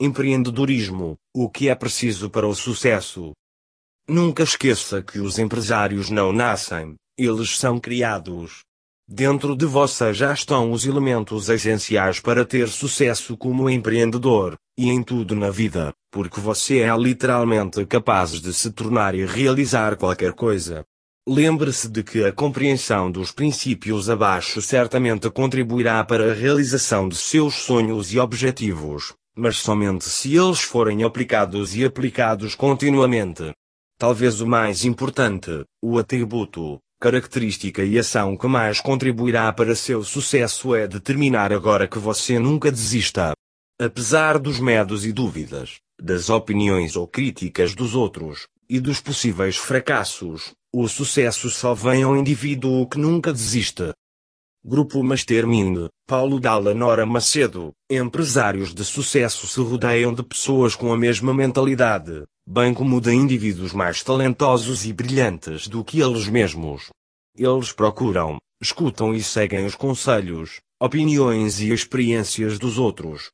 empreendedorismo, o que é preciso para o sucesso. Nunca esqueça que os empresários não nascem, eles são criados. Dentro de você já estão os elementos essenciais para ter sucesso como empreendedor, e em tudo na vida, porque você é literalmente capaz de se tornar e realizar qualquer coisa. Lembre-se de que a compreensão dos princípios abaixo certamente contribuirá para a realização de seus sonhos e objetivos, mas somente se eles forem aplicados e aplicados continuamente. Talvez o mais importante, o atributo, característica e ação que mais contribuirá para seu sucesso é determinar agora que você nunca desista. Apesar dos medos e dúvidas, das opiniões ou críticas dos outros, e dos possíveis fracassos, o sucesso só vem ao indivíduo que nunca desiste. Grupo Mastermind, Paulo Dalla Nora Macedo, empresários de sucesso se rodeiam de pessoas com a mesma mentalidade, bem como de indivíduos mais talentosos e brilhantes do que eles mesmos. Eles procuram, escutam e seguem os conselhos, opiniões e experiências dos outros,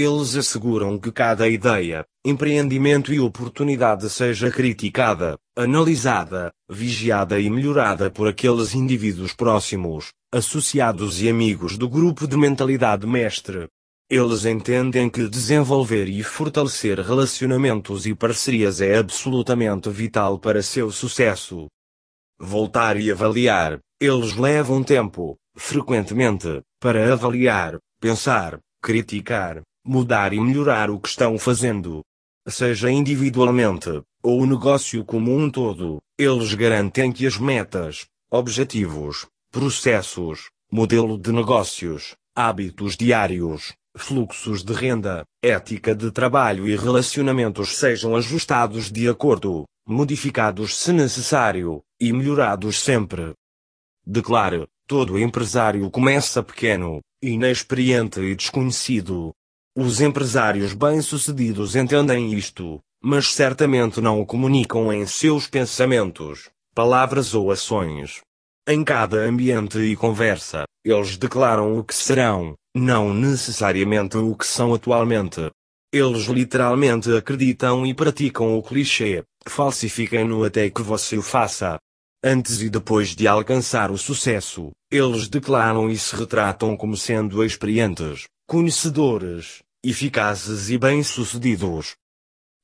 eles asseguram que cada ideia, empreendimento e oportunidade seja criticada, analisada, vigiada e melhorada por aqueles indivíduos próximos, associados e amigos do grupo de mentalidade mestre. Eles entendem que desenvolver e fortalecer relacionamentos e parcerias é absolutamente vital para seu sucesso. Voltar e avaliar, eles levam tempo, frequentemente, para avaliar, pensar, criticar, mudar e melhorar o que estão fazendo. Seja individualmente, ou o negócio como um todo, eles garantem que as metas, objetivos, processos, modelo de negócios, hábitos diários, fluxos de renda, ética de trabalho e relacionamentos sejam ajustados de acordo, modificados se necessário, e melhorados sempre. Declare: todo empresário começa pequeno, inexperiente e desconhecido. Os empresários bem-sucedidos entendem isto, mas certamente não o comunicam em seus pensamentos, palavras ou ações. Em cada ambiente e conversa, eles declaram o que serão, não necessariamente o que são atualmente. Eles literalmente acreditam e praticam o clichê, falsifiquem-no até que você o faça. Antes e depois de alcançar o sucesso, eles declaram e se retratam como sendo experientes, conhecedores, eficazes e bem-sucedidos.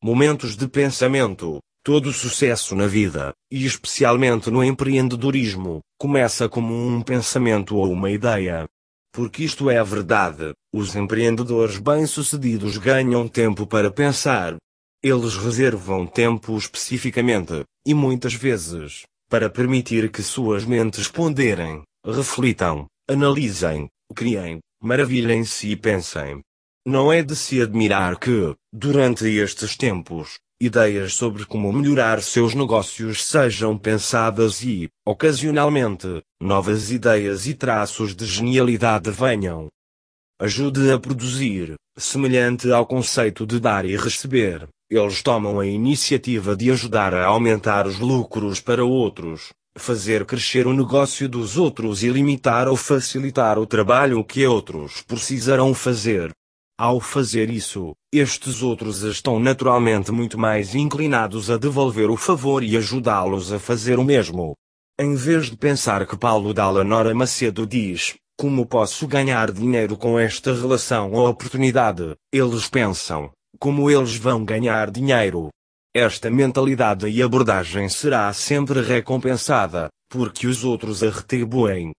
Momentos de pensamento. Todo sucesso na vida, e especialmente no empreendedorismo, começa como um pensamento ou uma ideia. Porque isto é verdade, os empreendedores bem-sucedidos ganham tempo para pensar. Eles reservam tempo especificamente, e muitas vezes, para permitir que suas mentes ponderem, reflitam, analisem, criem, maravilhem-se e pensem. Não é de se admirar que, durante estes tempos, ideias sobre como melhorar seus negócios sejam pensadas e, ocasionalmente, novas ideias e traços de genialidade venham. Ajude a produzir, semelhante ao conceito de dar e receber, eles tomam a iniciativa de ajudar a aumentar os lucros para outros, fazer crescer o negócio dos outros e limitar ou facilitar o trabalho que outros precisarão fazer. Ao fazer isso, estes outros estão naturalmente muito mais inclinados a devolver o favor e ajudá-los a fazer o mesmo. Em vez de pensar que Paulo Dalla Nora Macedo diz, como posso ganhar dinheiro com esta relação ou oportunidade, eles pensam, como eles vão ganhar dinheiro. Esta mentalidade e abordagem será sempre recompensada, porque os outros a retribuem,